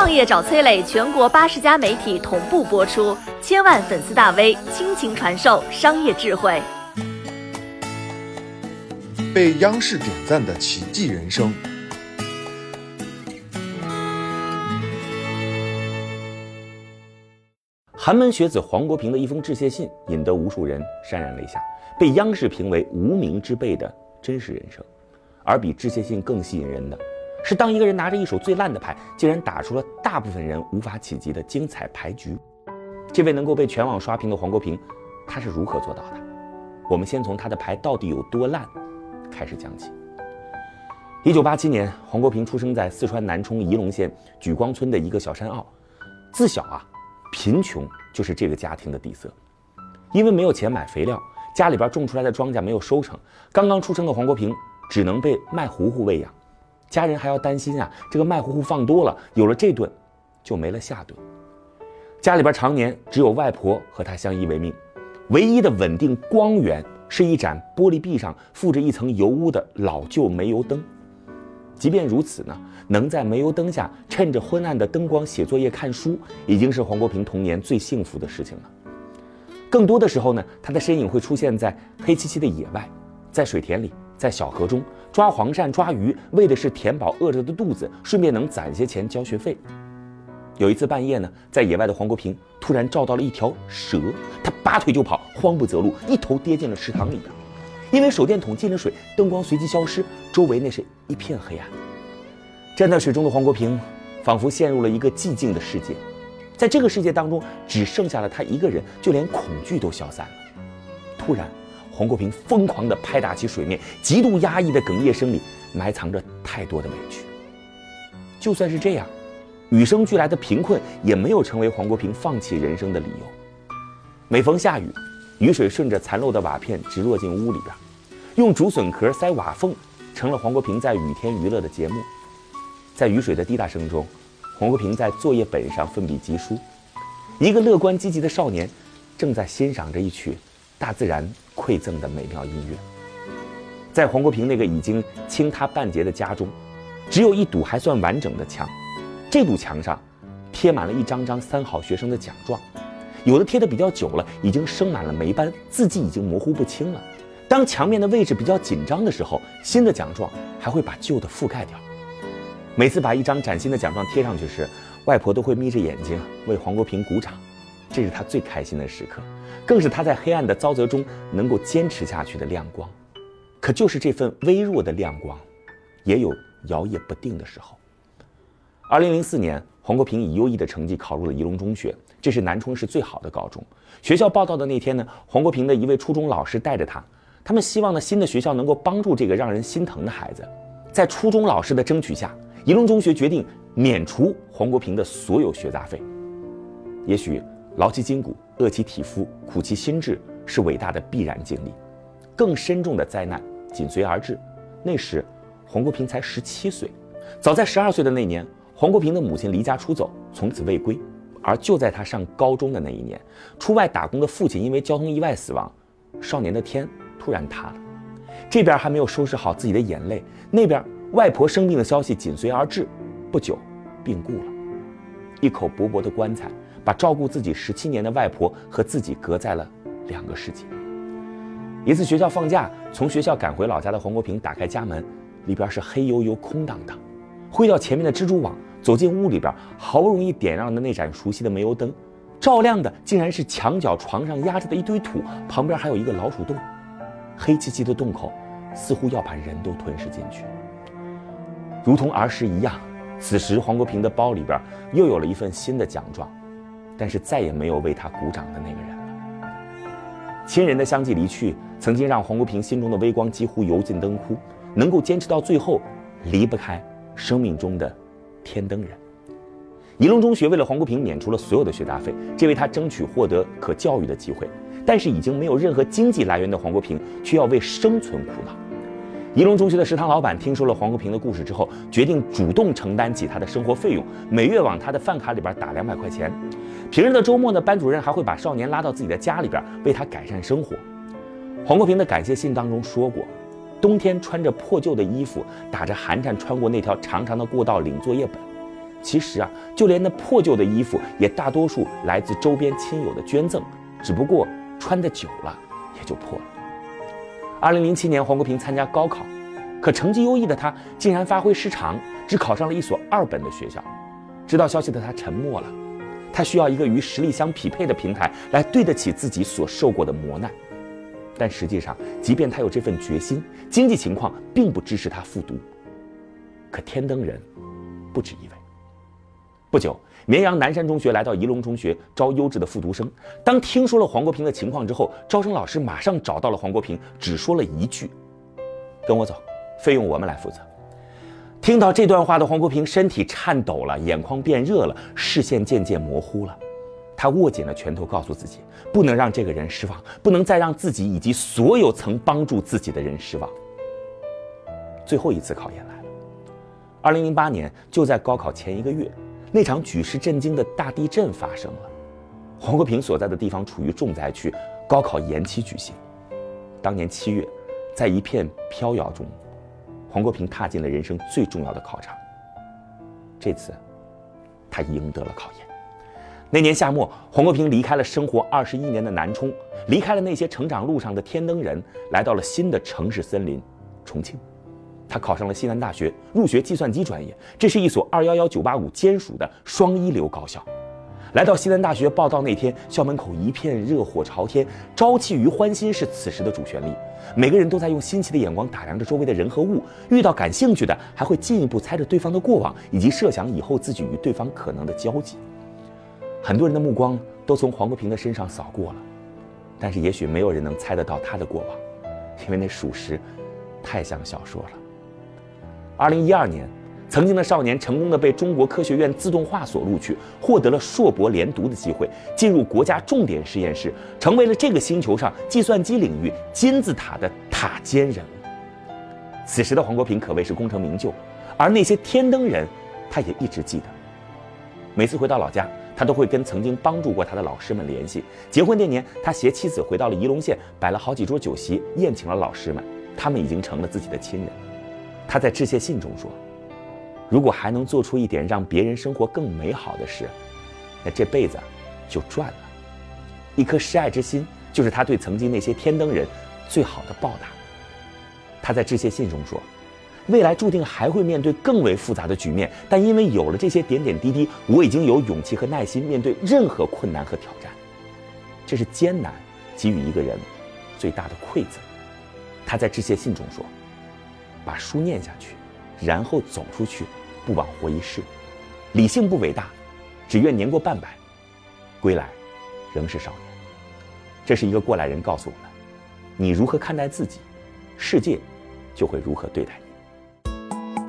创业找崔磊，全国八十家媒体同步播出，千万粉丝大 V 倾情传授商业智慧。被央视点赞的奇迹人生。寒门学子黄国平的一封致谢信，引得无数人潸然泪下，被央视评为无名之辈的真实人生。而比致谢信更吸引人的，是当一个人拿着一手最烂的牌，竟然打出了大部分人无法企及的精彩牌局。这位能够被全网刷屏的黄国平，他是如何做到的？我们先从他的牌到底有多烂开始讲起。一九八七年，黄国平出生在四川南充仪陇县举光村的一个小山坳，自小啊。贫穷就是这个家庭的底色，因为没有钱买肥料，家里边种出来的庄稼没有收成，刚刚出生的黄国平只能被卖糊糊喂养，家人还要担心啊，这个卖糊糊放多了，有了这顿，就没了下顿。家里边常年只有外婆和他相依为命，唯一的稳定光源是一盏玻璃壁上附着一层油污的老旧煤油灯。即便如此呢，能在煤油灯下趁着昏暗的灯光写作业、看书，已经是黄国平童年最幸福的事情了。更多的时候呢，他的身影会出现在黑漆漆的野外，在水田里，在小河中抓黄鳝、抓鱼，为的是填饱饿着的肚子，顺便能攒些钱交学费。有一次半夜呢，在野外的黄国平突然照到了一条蛇，他拔腿就跑，慌不择路，一头跌进了池塘里边。因为手电筒进了水，灯光随即消失，周围那是一片黑暗。站在水中的黄国平，仿佛陷入了一个寂静的世界，在这个世界当中，只剩下了他一个人，就连恐惧都消散了。突然，黄国平疯狂地拍打起水面，极度压抑的哽咽声里埋藏着太多的委屈。就算是这样，与生俱来的贫困也没有成为黄国平放弃人生的理由。每逢下雨。雨水顺着残漏的瓦片直落进屋里边，用竹笋壳塞瓦缝，成了黄国平在雨天娱乐的节目。在雨水的滴答声中，黄国平在作业本上奋笔疾书。一个乐观积极的少年，正在欣赏着一曲大自然馈赠的美妙音乐。在黄国平那个已经倾塌半截的家中，只有一堵还算完整的墙，这堵墙上贴满了一张张三好学生的奖状。有的贴的比较久了，已经生满了霉斑，字迹已经模糊不清了。当墙面的位置比较紧张的时候，新的奖状还会把旧的覆盖掉。每次把一张崭新的奖状贴上去时，外婆都会眯着眼睛为黄国平鼓掌，这是他最开心的时刻，更是他在黑暗的沼泽中能够坚持下去的亮光。可就是这份微弱的亮光，也有摇曳不定的时候。二零零四年，黄国平以优异的成绩考入了仪陇中学。这是南充市最好的高中。学校报道的那天呢，黄国平的一位初中老师带着他，他们希望呢新的学校能够帮助这个让人心疼的孩子。在初中老师的争取下，仪陇中学决定免除黄国平的所有学杂费。也许劳其筋骨，饿其体肤，苦其心志是伟大的必然经历。更深重的灾难紧随而至。那时，黄国平才十七岁。早在十二岁的那年，黄国平的母亲离家出走，从此未归。而就在他上高中的那一年，出外打工的父亲因为交通意外死亡，少年的天突然塌了。这边还没有收拾好自己的眼泪，那边外婆生病的消息紧随而至，不久病故了。一口薄薄的棺材，把照顾自己十七年的外婆和自己隔在了两个世界。一次学校放假，从学校赶回老家的黄国平打开家门，里边是黑黝黝、空荡荡，挥掉前面的蜘蛛网。走进屋里边，好不容易点亮的那盏熟悉的煤油灯，照亮的竟然是墙角床上压着的一堆土，旁边还有一个老鼠洞，黑漆漆的洞口，似乎要把人都吞噬进去。如同儿时一样，此时黄国平的包里边又有了一份新的奖状，但是再也没有为他鼓掌的那个人了。亲人的相继离去，曾经让黄国平心中的微光几乎油尽灯枯，能够坚持到最后，离不开生命中的。天灯人，仪陇中学为了黄国平免除了所有的学杂费，这为他争取获得可教育的机会。但是已经没有任何经济来源的黄国平，却要为生存苦恼。仪陇中学的食堂老板听说了黄国平的故事之后，决定主动承担起他的生活费用，每月往他的饭卡里边打两百块钱。平日的周末呢，班主任还会把少年拉到自己的家里边，为他改善生活。黄国平的感谢信当中说过。冬天穿着破旧的衣服，打着寒颤穿过那条长长的过道领作业本，其实啊，就连那破旧的衣服也大多数来自周边亲友的捐赠，只不过穿的久了也就破了。二零零七年，黄国平参加高考，可成绩优异的他竟然发挥失常，只考上了一所二本的学校。知道消息的他沉默了，他需要一个与实力相匹配的平台来对得起自己所受过的磨难。但实际上，即便他有这份决心，经济情况并不支持他复读。可天灯人不止一位。不久，绵阳南山中学来到仪陇中学招优质的复读生。当听说了黄国平的情况之后，招生老师马上找到了黄国平，只说了一句：“跟我走，费用我们来负责。”听到这段话的黄国平身体颤抖了，眼眶变热了，视线渐渐模糊了。他握紧了拳头，告诉自己不能让这个人失望，不能再让自己以及所有曾帮助自己的人失望。最后一次考验来了。二零零八年，就在高考前一个月。那场举世震惊的大地震发生了，黄国平所在的地方处于重灾区，高考延期举行。当年七月，在一片飘摇中，黄国平踏进了人生最重要的考场。这次，他赢得了考验。那年夏末，黄国平离开了生活二十一年的南充，离开了那些成长路上的天灯人，来到了新的城市森林——重庆。他考上了西南大学，入学计算机专业。这是一所二幺幺九八五兼属的双一流高校。来到西南大学报到那天，校门口一片热火朝天，朝气与欢欣是此时的主旋律。每个人都在用新奇的眼光打量着周围的人和物，遇到感兴趣的，还会进一步猜着对方的过往，以及设想以后自己与对方可能的交集。很多人的目光都从黄国平的身上扫过了，但是也许没有人能猜得到他的过往，因为那属实太像小说了。二零一二年，曾经的少年成功的被中国科学院自动化所录取，获得了硕博连读的机会，进入国家重点实验室，成为了这个星球上计算机领域金字塔的塔尖人物。此时的黄国平可谓是功成名就，而那些天灯人，他也一直记得。每次回到老家，他都会跟曾经帮助过他的老师们联系。结婚那年，他携妻子回到了仪陇县，摆了好几桌酒席，宴请了老师们，他们已经成了自己的亲人。他在致谢信中说：“如果还能做出一点让别人生活更美好的事，那这辈子就赚了。一颗示爱之心，就是他对曾经那些天灯人最好的报答。”他在致谢信中说：“未来注定还会面对更为复杂的局面，但因为有了这些点点滴滴，我已经有勇气和耐心面对任何困难和挑战。这是艰难给予一个人最大的馈赠。”他在致谢信中说。把书念下去，然后走出去，不枉活一世。理性不伟大，只愿年过半百，归来仍是少年。这是一个过来人告诉我们：你如何看待自己，世界就会如何对待你。